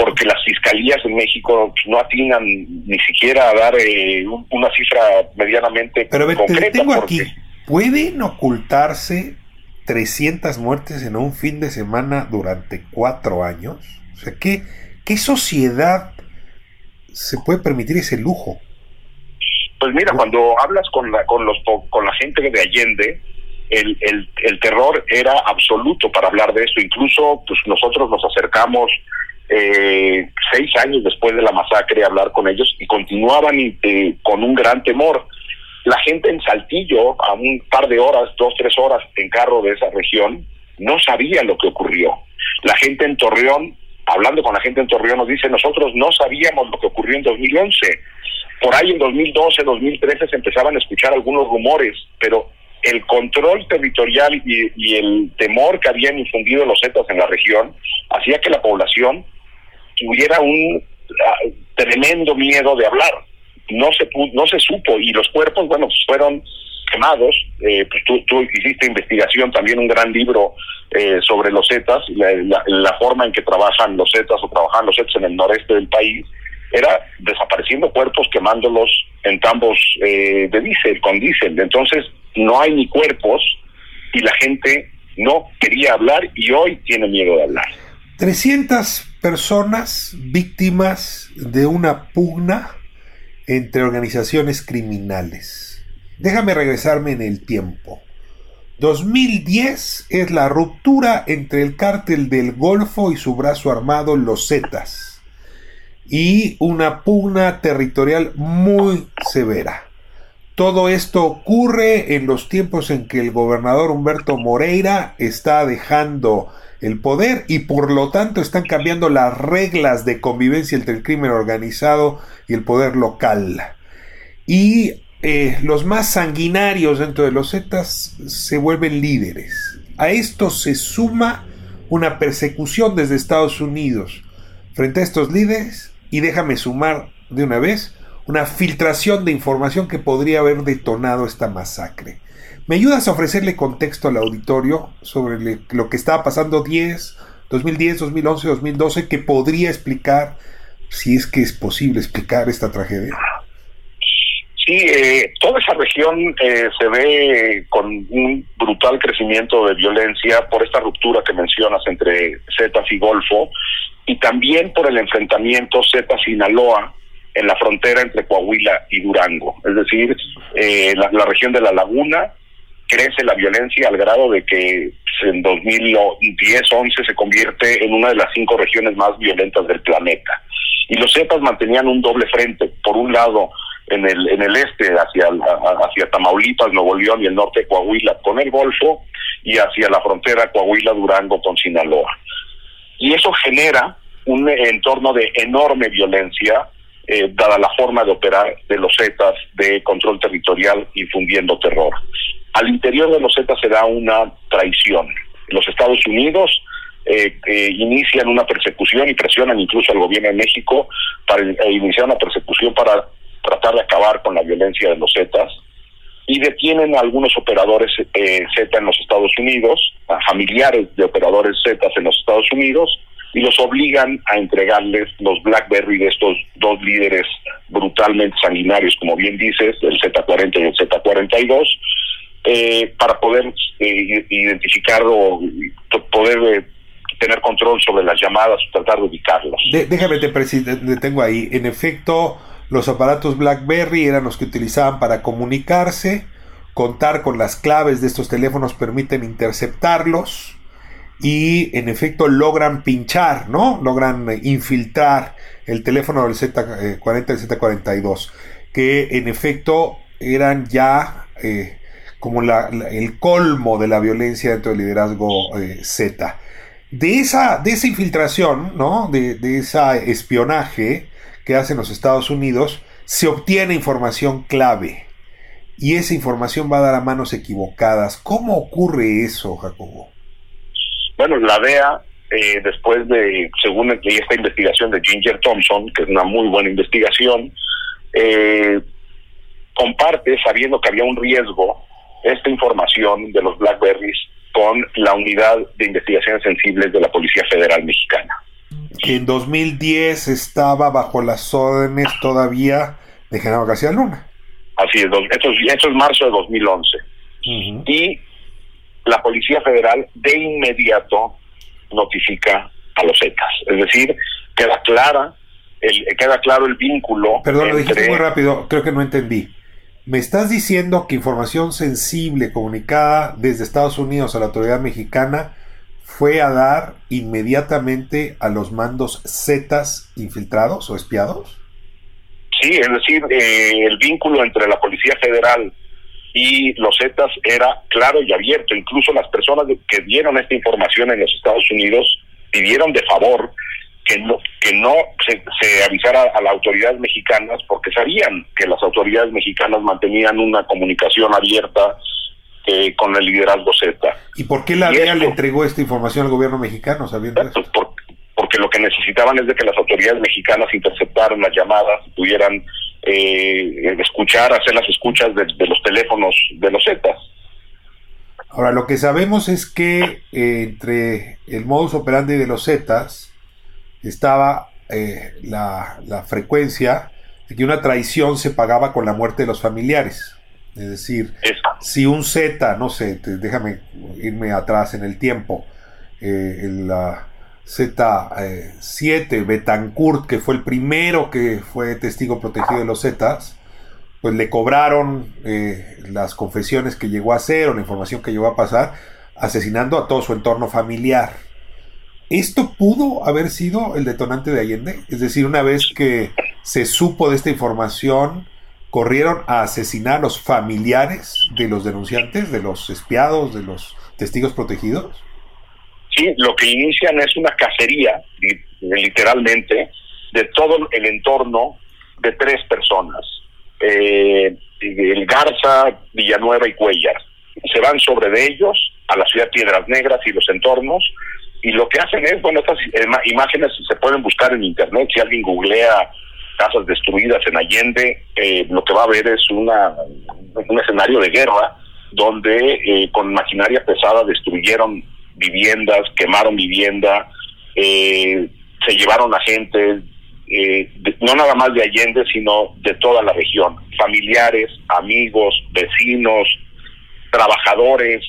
porque las fiscalías en México no atinan ni siquiera a dar eh, una cifra medianamente Pero concreta. tengo aquí, ¿pueden ocultarse 300 muertes en un fin de semana durante cuatro años? O sea, ¿qué, qué sociedad se puede permitir ese lujo? Pues mira, cuando hablas con la, con los, con la gente de Allende, el, el, el terror era absoluto para hablar de esto. Incluso pues nosotros nos acercamos eh, seis años después de la masacre hablar con ellos y continuaban eh, con un gran temor. La gente en Saltillo, a un par de horas, dos, tres horas en carro de esa región, no sabía lo que ocurrió. La gente en Torreón, hablando con la gente en Torreón, nos dice, nosotros no sabíamos lo que ocurrió en 2011. Por ahí en 2012, 2013 se empezaban a escuchar algunos rumores, pero el control territorial y, y el temor que habían infundido los Zetas en la región hacía que la población hubiera un ah, tremendo miedo de hablar. No se no se supo y los cuerpos, bueno, fueron quemados. Eh, pues tú, tú, hiciste investigación, también un gran libro eh, sobre los Zetas, la, la, forma en que trabajan los Zetas o trabajan los Zetas en el noreste del país, era desapareciendo cuerpos, quemándolos en tambos eh, de diésel, con diésel. Entonces, no hay ni cuerpos y la gente no quería hablar y hoy tiene miedo de hablar. 300 personas víctimas de una pugna entre organizaciones criminales. Déjame regresarme en el tiempo. 2010 es la ruptura entre el cártel del Golfo y su brazo armado Los Zetas y una pugna territorial muy severa. Todo esto ocurre en los tiempos en que el gobernador Humberto Moreira está dejando el poder y por lo tanto están cambiando las reglas de convivencia entre el crimen organizado y el poder local. Y eh, los más sanguinarios dentro de los Zetas se vuelven líderes. A esto se suma una persecución desde Estados Unidos frente a estos líderes y déjame sumar de una vez una filtración de información que podría haber detonado esta masacre. ¿Me ayudas a ofrecerle contexto al auditorio sobre lo que estaba pasando 10, 2010, 2011, 2012 que podría explicar, si es que es posible explicar esta tragedia? Sí, eh, toda esa región eh, se ve con un brutal crecimiento de violencia por esta ruptura que mencionas entre Zetas y Golfo y también por el enfrentamiento Zeta-Sinaloa en la frontera entre Coahuila y Durango. Es decir, eh, la, región de la Laguna crece la violencia al grado de que en 2010-11 se convierte en una de las cinco regiones más violentas del planeta. Y los Zetas mantenían un doble frente, por un lado en el en el este hacia hacia Tamaulipas, Nuevo León y el norte de Coahuila con el Golfo y hacia la frontera Coahuila Durango con Sinaloa. Y eso genera un entorno de enorme violencia eh, dada la forma de operar de los Zetas de control territorial infundiendo terror. Al interior de los Zetas se da una traición. Los Estados Unidos eh, eh, inician una persecución y presionan incluso al gobierno de México para iniciar una persecución para tratar de acabar con la violencia de los Zetas y detienen a algunos operadores eh, Z en los Estados Unidos, a familiares de operadores Z en los Estados Unidos, y los obligan a entregarles los BlackBerry de estos dos líderes brutalmente sanguinarios, como bien dices, el Z40 y el Z42, eh, para poder eh, identificar o poder eh, tener control sobre las llamadas tratar de ubicarlas. déjame te detengo ahí. En efecto, los aparatos BlackBerry eran los que utilizaban para comunicarse. Contar con las claves de estos teléfonos permiten interceptarlos y en efecto logran pinchar, ¿no? Logran infiltrar el teléfono del Z40 y el Z42, que en efecto eran ya eh, como el colmo de la violencia dentro del liderazgo eh, Z. De esa, de esa infiltración, ¿no? De, de ese espionaje que hacen los Estados Unidos, se obtiene información clave. Y esa información va a dar a manos equivocadas. ¿Cómo ocurre eso, Jacobo? Bueno, la DEA, eh, después de, según esta investigación de Ginger Thompson, que es una muy buena investigación, eh, comparte, sabiendo que había un riesgo, esta información de los Blackberries con la unidad de investigaciones sensibles de la Policía Federal Mexicana. Que en 2010 estaba bajo las órdenes todavía de Genaro García Luna. Así es, esto, es marzo de 2011. Y la Policía Federal de inmediato notifica a los Zetas. Es decir, queda clara el, queda claro el vínculo. Perdón, lo dijiste muy rápido, creo que no entendí. ¿Me estás diciendo que información sensible comunicada desde Estados Unidos a la autoridad mexicana fue a dar inmediatamente a los mandos Zetas infiltrados o espiados? Sí, es decir, eh, el vínculo entre la Policía Federal y los Zetas era claro y abierto. Incluso las personas que dieron esta información en los Estados Unidos pidieron de favor que no que no se, avisara a las autoridades mexicanas porque sabían que las autoridades mexicanas mantenían una comunicación abierta eh, con el liderazgo Z. ¿Y por qué la DEA le entregó esta información al gobierno mexicano sabiendo porque lo que necesitaban es de que las autoridades mexicanas interceptaran las llamadas, pudieran eh, escuchar, hacer las escuchas de, los teléfonos de los Zetas. Ahora, lo que sabemos es que eh, entre el modus operandi de los Zetas estaba eh, la, frecuencia de que una traición se pagaba con la muerte de los familiares. Es decir, si un Z, no sé, déjame irme atrás en el tiempo, en la Z7, Betancourt, que fue el primero que fue testigo protegido de los Zetas, pues le cobraron eh, las confesiones que llegó a hacer o la información que llegó a pasar, asesinando a todo su entorno familiar. ¿Esto pudo haber sido el detonante de Allende? Es decir, una vez que se supo de esta información, corrieron a asesinar a los familiares de los denunciantes, de los espiados, de los testigos protegidos. Sí, lo que inician es una cacería, literalmente, de todo el entorno de tres personas, eh, el Garza, Villanueva y Cuellar. Se van sobre de ellos a la ciudad Piedras Negras y los entornos, y lo que hacen es, bueno, estas imágenes se pueden buscar en internet, si alguien googlea casas destruidas en Allende, eh, lo que va a ver es una, un escenario de guerra donde eh, con maquinaria pesada destruyeron viviendas, quemaron vivienda, eh, se llevaron a gente, eh, no nada más de Allende, sino de toda la región, familiares, amigos, vecinos, trabajadores,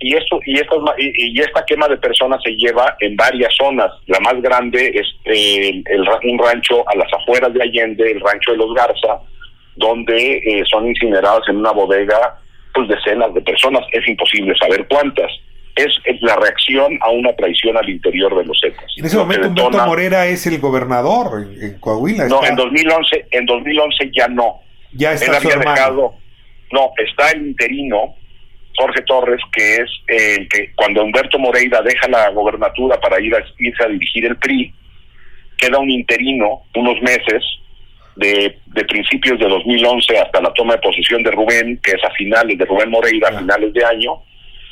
y esto y esta y, esta quema de personas se lleva en varias zonas. La más grande es eh, el, un rancho a las afueras de Allende, el rancho de los Garza, donde son incineradas en una bodega pues decenas de personas. Es imposible saber cuántas es la reacción a una traición al interior de los Zetas. En ese momento Humberto Morera es el gobernador en, Coahuila. No, en 2011, en 2011 ya no. Ya está su dejado, No, está el interino Jorge Torres, que es el que cuando Humberto Moreira deja la gobernatura para ir a, irse a dirigir el PRI, queda un interino unos meses de, de, principios de 2011 hasta la toma de posesión de Rubén, que es a finales de Rubén Moreira, a finales de año,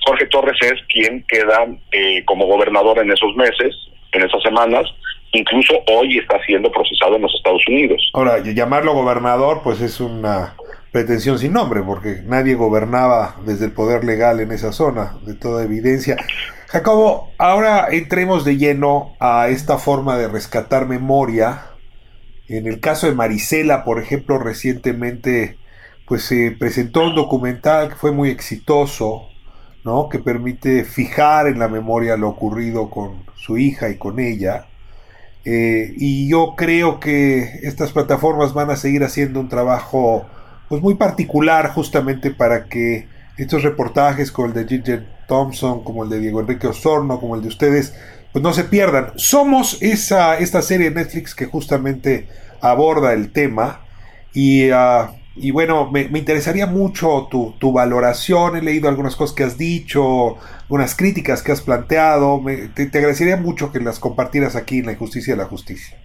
Jorge Torres es quien queda eh, como gobernador en esos meses, en esas semanas, incluso hoy está siendo procesado en los Estados Unidos. Ahora, llamarlo gobernador, pues es una pretensión sin nombre, porque nadie gobernaba desde el poder legal en esa zona, de toda evidencia. Jacobo, ahora entremos de lleno a esta forma de rescatar memoria. En el caso de Marisela, por ejemplo, recientemente pues se presentó un documental que fue muy exitoso, ¿no? que permite fijar en la memoria lo ocurrido con su hija y con ella. Eh, y yo creo que estas plataformas van a seguir haciendo un trabajo pues muy particular justamente para que estos reportajes como el de Ginger Thompson, como el de Diego Enrique Osorno, como el de ustedes, pues no se pierdan. Somos esa, esta serie de Netflix que justamente aborda el tema y, ah, y bueno, me, interesaría mucho tu, tu, valoración, he leído algunas cosas que has dicho, algunas críticas que has planteado, te, te agradecería mucho que las compartieras aquí en La Injusticia de la Justicia.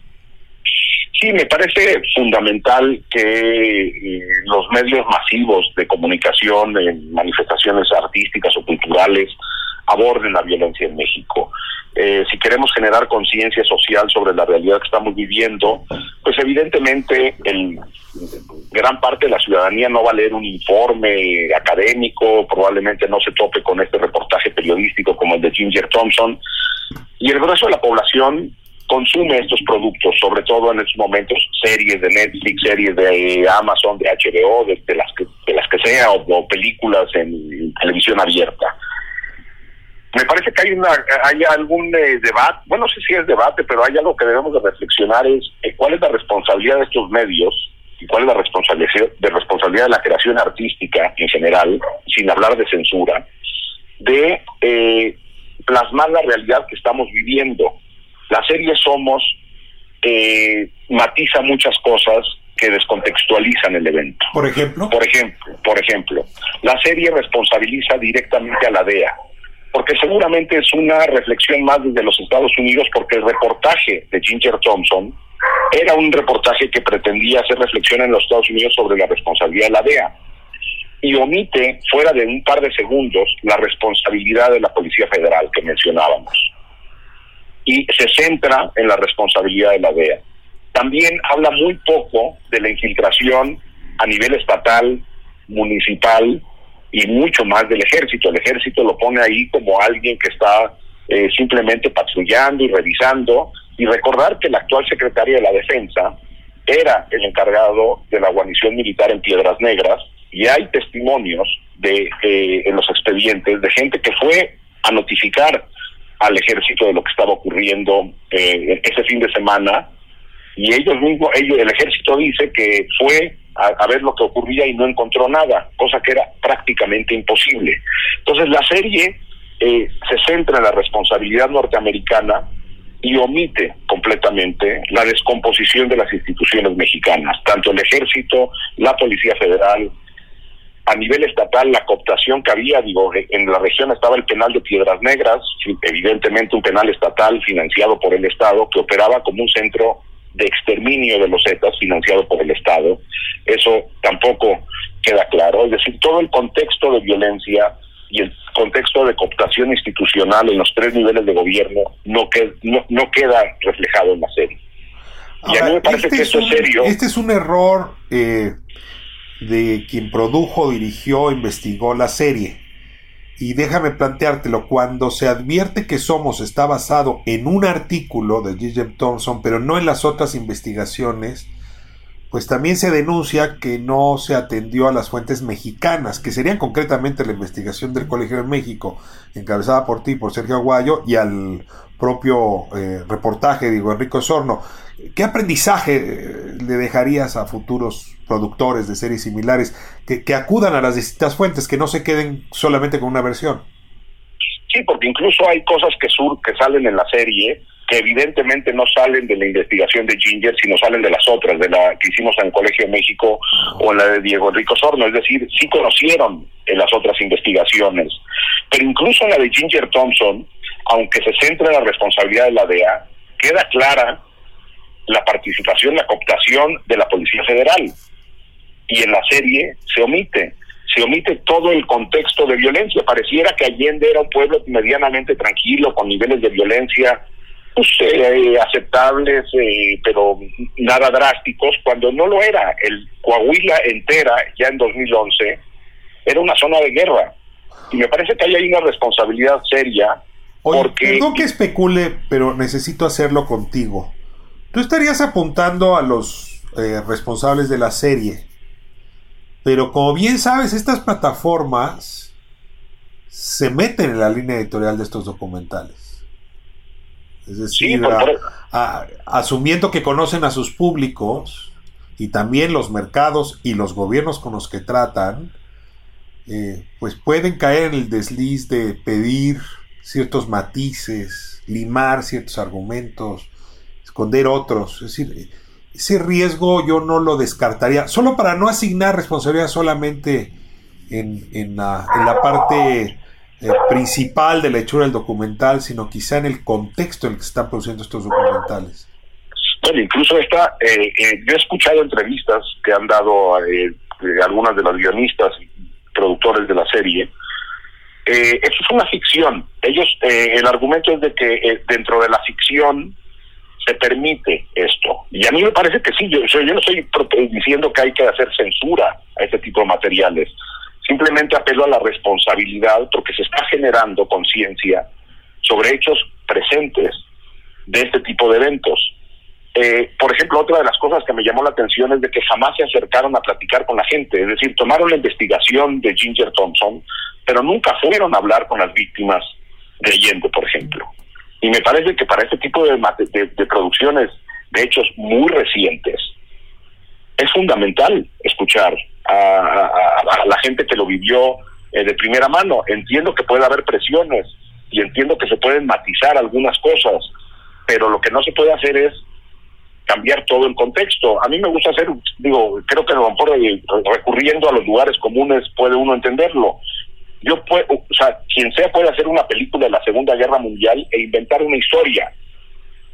Sí, me parece fundamental que eh, los medios masivos de comunicación en manifestaciones artísticas o culturales aborden la violencia en México. Eh, si queremos generar conciencia social sobre la realidad que estamos viviendo, pues evidentemente el, gran parte de la ciudadanía no va a leer un informe académico, probablemente no se tope con este reportaje periodístico como el de Ginger Thompson, y el grueso de la población consume estos productos, sobre todo en estos momentos series de Netflix, series de Amazon, de HBO, de, las que de las que sea o, películas en, televisión abierta. Me parece que hay una hay algún eh, debate, bueno, no sé si es debate, pero hay algo que debemos de reflexionar es eh, cuál es la responsabilidad de estos medios y cuál es la responsabilidad de responsabilidad de la creación artística en general, sin hablar de censura, de eh, plasmar la realidad que estamos viviendo la serie Somos eh, matiza muchas cosas que descontextualizan el evento. Por ejemplo. Por ejemplo, por ejemplo, la serie responsabiliza directamente a la DEA, porque seguramente es una reflexión más desde los Estados Unidos, porque el reportaje de Ginger Thompson era un reportaje que pretendía hacer reflexión en los Estados Unidos sobre la responsabilidad de la DEA y omite fuera de un par de segundos la responsabilidad de la Policía Federal que mencionábamos y se centra en la responsabilidad de la DEA. También habla muy poco de la infiltración a nivel estatal, municipal y mucho más del ejército. El ejército lo pone ahí como alguien que está eh, simplemente patrullando y revisando. Y recordar que el actual secretario de la Defensa era el encargado de la guarnición militar en Piedras Negras. Y hay testimonios de eh, en los expedientes de gente que fue a notificar al ejército de lo que estaba ocurriendo eh, ese fin de semana. Y ellos mismos, ellos, el ejército dice que fue a, ver lo que ocurría y no encontró nada, cosa que era prácticamente imposible. Entonces la serie eh, se centra en la responsabilidad norteamericana y omite completamente la descomposición de las instituciones mexicanas, tanto el ejército, la Policía Federal, a nivel estatal la cooptación que había, digo, en la región estaba el penal de Piedras Negras, evidentemente un penal estatal financiado por el Estado que operaba como un centro de exterminio de los Zetas financiado por el Estado. Eso tampoco queda claro, es decir, todo el contexto de violencia y el contexto de cooptación institucional en los tres niveles de gobierno no, que, no, queda reflejado en la serie. y a mí me parece este que esto es serio. Este es un error eh, de quien produjo, dirigió, investigó la serie. Y déjame planteártelo, cuando se advierte que Somos está basado en un artículo de G.J. Thompson, pero no en las otras investigaciones, pues también se denuncia que no se atendió a las fuentes mexicanas, que serían concretamente la investigación del Colegio de México, encabezada por ti, por Sergio Aguayo, y al propio eh, reportaje, digo, Enrico Sorno. ¿Qué aprendizaje eh, le dejarías a futuros productores de series similares que, acudan a las distintas fuentes, que no se queden solamente con una versión? Sí, porque incluso hay cosas que, sur, que salen en la serie que evidentemente no salen de la investigación de Ginger, sino salen de las otras, de la que hicimos en Colegio México o la de Diego Enrico Sorno, es decir, sí conocieron en las otras investigaciones. Pero incluso la de Ginger Thompson, aunque se centra en la responsabilidad de la DEA, queda clara la participación, la cooptación de la Policía Federal. Y en la serie se omite, se omite todo el contexto de violencia. Pareciera que Allende era un pueblo medianamente tranquilo, con niveles de violencia pues, eh, aceptables, eh, pero nada drásticos, cuando no lo era. El Coahuila entera, ya en 2011, era una zona de guerra. Y me parece que ahí hay una responsabilidad seria. Porque... no que especule, pero necesito hacerlo contigo. ¿Tú estarías apuntando a los eh, responsables de la serie Pero como bien sabes, estas plataformas se meten en la línea editorial de estos documentales. Es decir, asumiendo que conocen a sus públicos y también los mercados y los gobiernos con los que tratan, eh, pues pueden caer en el desliz de pedir ciertos matices, limar ciertos argumentos, esconder otros. Es decir, ese riesgo yo no lo descartaría, solo para no asignar responsabilidad solamente en, la, parte eh, principal de la hechura del documental, sino quizá en el contexto en el que se están produciendo estos documentales. Bueno, incluso esta, eh, eh, yo he escuchado entrevistas que han dado algunas de las guionistas productores de la serie. Eso es una ficción. Ellos, el argumento es de que dentro de la ficción se permite esto. Y a mí me parece que sí, yo, yo no estoy diciendo que hay que hacer censura a este tipo de materiales. Simplemente apelo a la responsabilidad porque se está generando conciencia sobre hechos presentes de este tipo de eventos. Eh, por ejemplo, otra de las cosas que me llamó la atención es de que jamás se acercaron a platicar con la gente, es decir, tomaron la investigación de Ginger Thompson, pero nunca fueron a hablar con las víctimas de Allende, por ejemplo. Y me parece que para este tipo de, de, producciones de hechos muy recientes, es fundamental escuchar a, la gente que lo vivió eh, de primera mano. Entiendo que puede haber presiones y entiendo que se pueden matizar algunas cosas, pero lo que no se puede hacer es cambiar todo el contexto. A mí me gusta hacer, digo, creo que a lo mejor eh, recurriendo a los lugares comunes puede uno entenderlo, yo puedo, o sea, quien sea puede hacer una película de la Segunda Guerra Mundial e inventar una historia.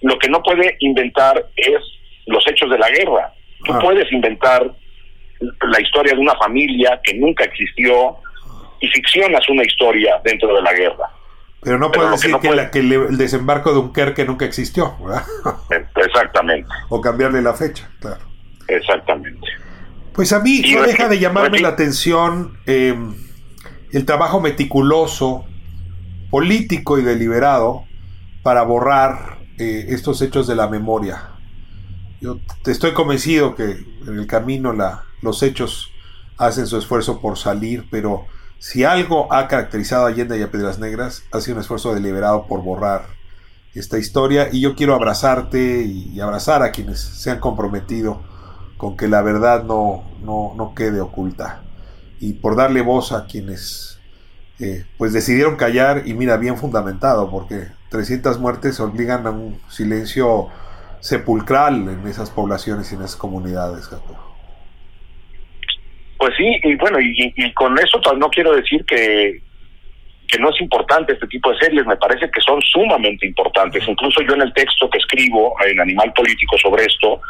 Lo que no puede inventar es los hechos de la guerra. Tú ah. puedes inventar la historia de una familia que nunca existió y ficcionas una historia dentro de la guerra. Pero no puedes decir que, el desembarco de un que nunca existió, ¿verdad? Exactamente. o cambiarle la fecha, claro. Exactamente. Pues a mí no deja de llamarme la atención eh, el trabajo meticuloso, político y deliberado para borrar eh, estos hechos de la memoria. Yo te estoy convencido que en el camino la, los hechos hacen su esfuerzo por salir, pero si algo ha caracterizado a Allende y a Piedras Negras, ha sido un esfuerzo deliberado por borrar esta historia y yo quiero abrazarte y, abrazar a quienes se han comprometido con que la verdad no, no, no quede oculta y por darle voz a quienes eh, pues decidieron callar y mira, bien fundamentado, porque 300 muertes obligan a un silencio sepulcral en esas poblaciones y en esas comunidades. Pues sí, y bueno, y, con eso no quiero decir que, que no es importante este tipo de series, me parece que son sumamente importantes. Incluso yo en el texto que escribo en Animal Político sobre esto,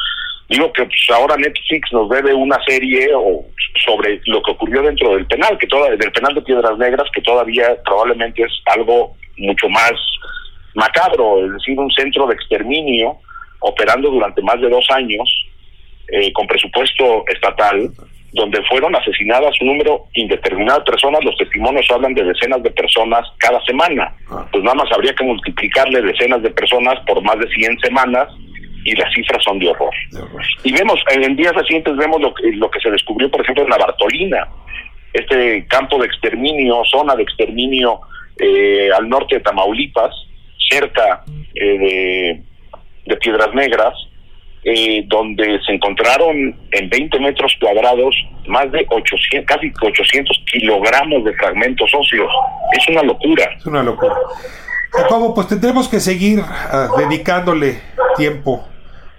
Digo que pues, ahora Netflix nos debe una serie o sobre lo que ocurrió dentro del penal, que toda, del penal de Piedras Negras, que todavía probablemente es algo mucho más macabro, es decir, un centro de exterminio operando durante más de dos años eh, con presupuesto estatal, donde fueron asesinadas un número indeterminado de personas, los testimonios hablan de decenas de personas cada semana, ah. pues nada más habría que multiplicarle decenas de personas por más de 100 semanas y las cifras son de horror. Y vemos, en días recientes vemos lo que, lo que se descubrió, por ejemplo, en la Bartolina, este campo de exterminio, zona de exterminio eh, al norte de Tamaulipas, cerca eh, de, Piedras Negras, eh, donde se encontraron en 20 metros cuadrados más de 800, casi 800 kilogramos de fragmentos óseos. Es una locura. Es una locura. Jacobo, pues tendremos que seguir ah, dedicándole tiempo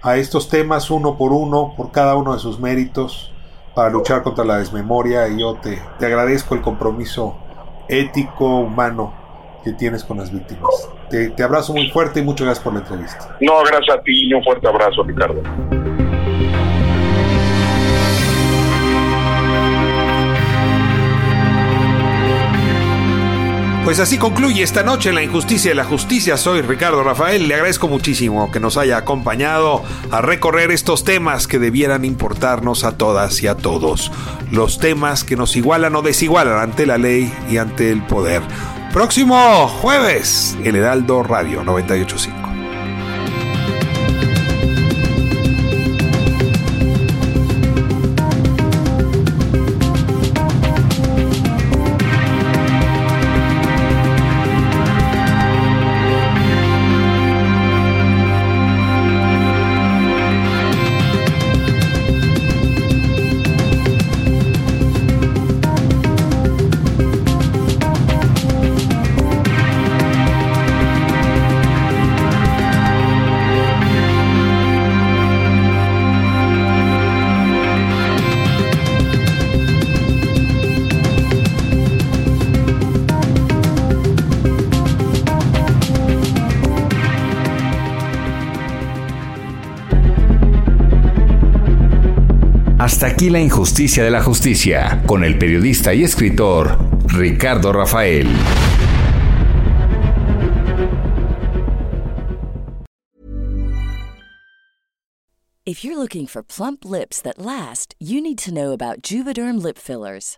a estos temas uno por uno, por cada uno de sus méritos, para luchar contra la desmemoria. Y yo te, te agradezco el compromiso ético, humano que tienes con las víctimas. Te, te abrazo muy fuerte y muchas gracias por la entrevista. No, gracias a ti y un fuerte abrazo, Ricardo. Pues así concluye esta noche La Injusticia y la Justicia. Soy Ricardo Rafael. Le agradezco muchísimo que nos haya acompañado a recorrer estos temas que debieran importarnos a todas y a todos. Los temas que nos igualan o desigualan ante la ley y ante el poder. Próximo jueves, El Heraldo Radio 985. Hasta aquí la injusticia de la justicia, con el periodista y escritor Ricardo Rafael. If you're looking for plump lips that last, you need to know about Juvederm lip fillers.